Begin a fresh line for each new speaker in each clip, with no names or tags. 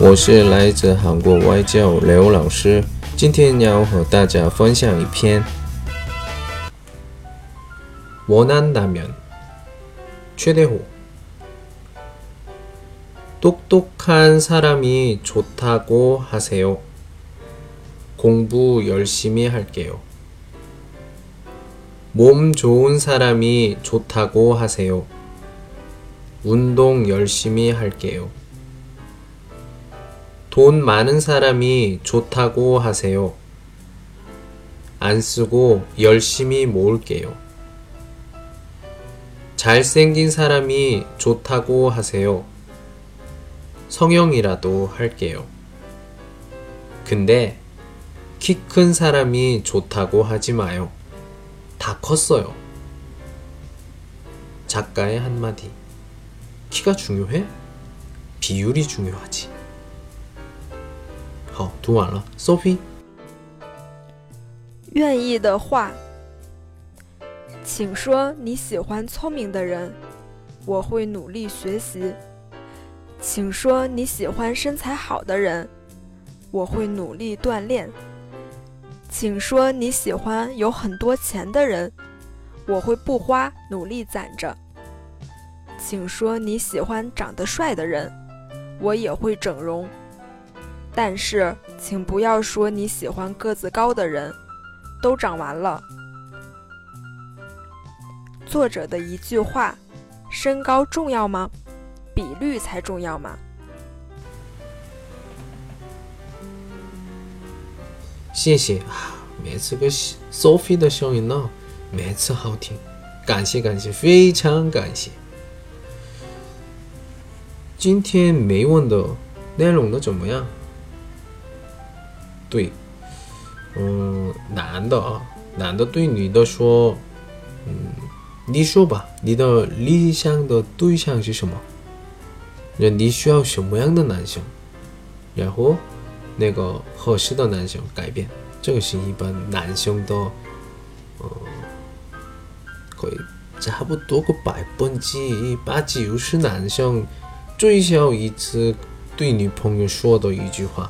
我是来自韩国外教刘老师，今天要和大家分享一篇원한다면 최대호 똑똑한 사람이 좋다고 하세요. 공부 열심히 할게요. 몸 좋은 사람이 좋다고 하세요. 운동 열심히 할게요. 돈 많은 사람이 좋다고 하세요. 안 쓰고 열심히 모을게요. 잘생긴 사람이 좋다고 하세요. 성형이라도 할게요. 근데 키 큰 사람이 좋다고 하지 마요. 다 컸어요. 작가의 한마디. 키가 중요해? 비율이 중요하지. 好，读完了。Sophie，
愿意的话，请说你喜欢聪明的人，我会努力学习。请说你喜欢身材好的人，我会努力锻炼。请说你喜欢有很多钱的人，我会不花努力攒着。请说你喜欢长得帅的人，我也会整容。但是，请不要说你喜欢个子高的人，都长完了。作者的一句话：身高重要吗？比率才重要嘛。
谢谢啊！每次个 Sophie 的声音呢，每次好听，感谢感谢，非常感谢。今天没问的内容都怎么样？对，嗯，男的啊，男的对女的说，嗯，你说吧，你的理想的对象是什么？那你需要什么样的男生？然后那个合适的男生改变，这个是一般男生的，呃，可以差不多个百分之八九十男生最少一次对女朋友说的一句话。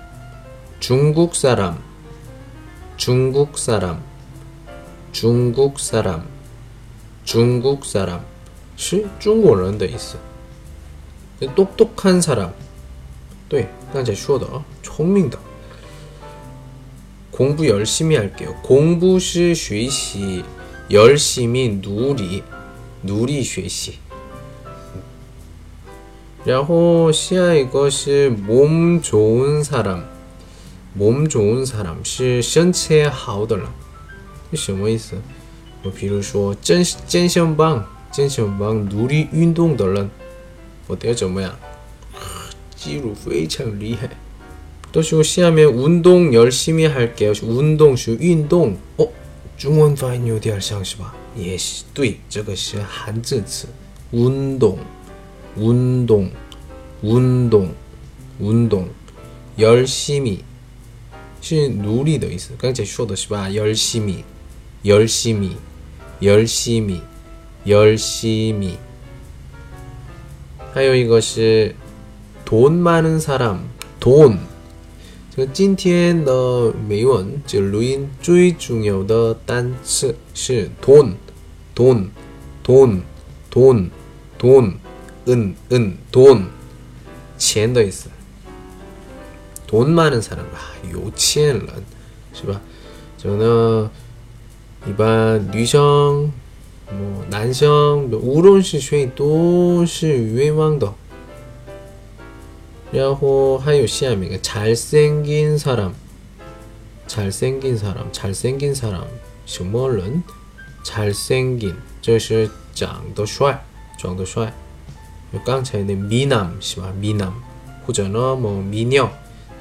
중국 사람, 중국 사람, 중국 사람, 중국 사람 是中国人的意思. 똑똑한 사람, 对刚才说的聪明的 공부 열심히 할게요. 공부 是学习, 열심히 누리, 누리 学习.然后下一个是몸 좋은 사람. 몸 좋은 사람 是身材好的人。什么意思？我比如说健健身房，健身房努力运动的人，我得怎么样？肌肉非常厉害。都是下面运动열심히할게요。运动是运动。 哦，中文发音有点像是吧？也是对，这个是汉字词。运动，运动，运动，열심히 是努力的意思。刚才说的是吧？열심히 열심히 열심히 열심히 还有一个是돈 많은 사람 돈 这个今天的美文就录音最重要的单词是돈，돈，돈，돈，은，은，돈，钱的意思。 돈 많은 사람, 아, 요치엔 런, 是吧？这呢，一般女生、뭐男生、无论是谁都是愿望的。然后还有下面一个 잘생긴 사람, 잘생긴 사람, 잘생긴 사람, 什么人? 잘생긴, 这是长得帅，长得帅。刚才的미남是吧？미남，或者呢，뭐 미녀。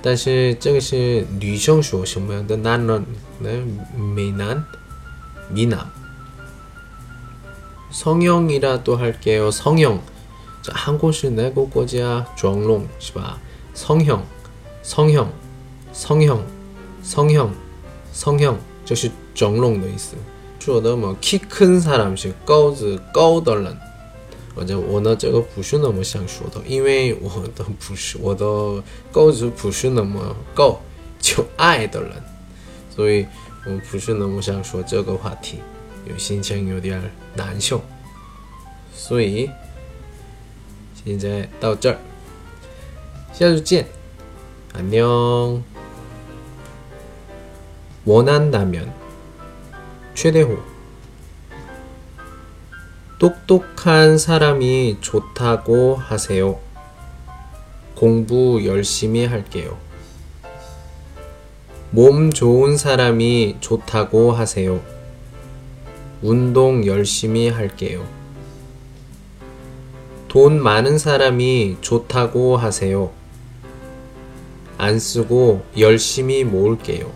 但是这个是女生说什么样的男人呢？美男、미남。 성형이라도 할게요. 성형. 자, 한국식 내고国家 정롱, 是吧? 성형, 성형, 성형, 성형, 성형. 就是 정롱 的意思.说的么,키 큰 사람 是高子高的人. 我这个不是那么想说的，因为我的高子不是那么高，就爱的人，所以我不是那么想说这个话题。有心情有点难受，所以现在到这儿，下次见，안녕원한다면최대호 똑똑한 사람이 좋다고 하세요 공부 열심히 할게요 몸 좋은 사람이 좋다고 하세요 운동 열심히 할게요. 돈 많은 사람이 좋다고 하세요. 안 쓰고 열심히 모을게요.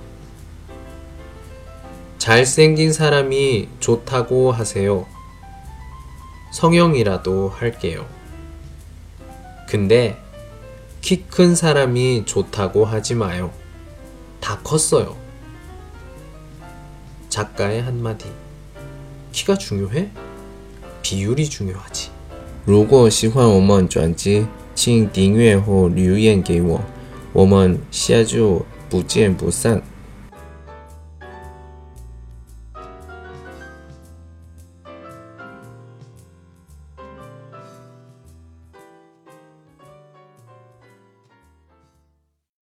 잘생긴 사람이 좋다고 하세요. 성형이라도 할게요. 근데 키 큰 사람이 좋다고 하지 마요. 다 컸어요. 작가의 한마디. 키가 중요해? 비율이 중요하지. 如果喜欢我们专辑，请订阅和留言给我，我们下周不见不散。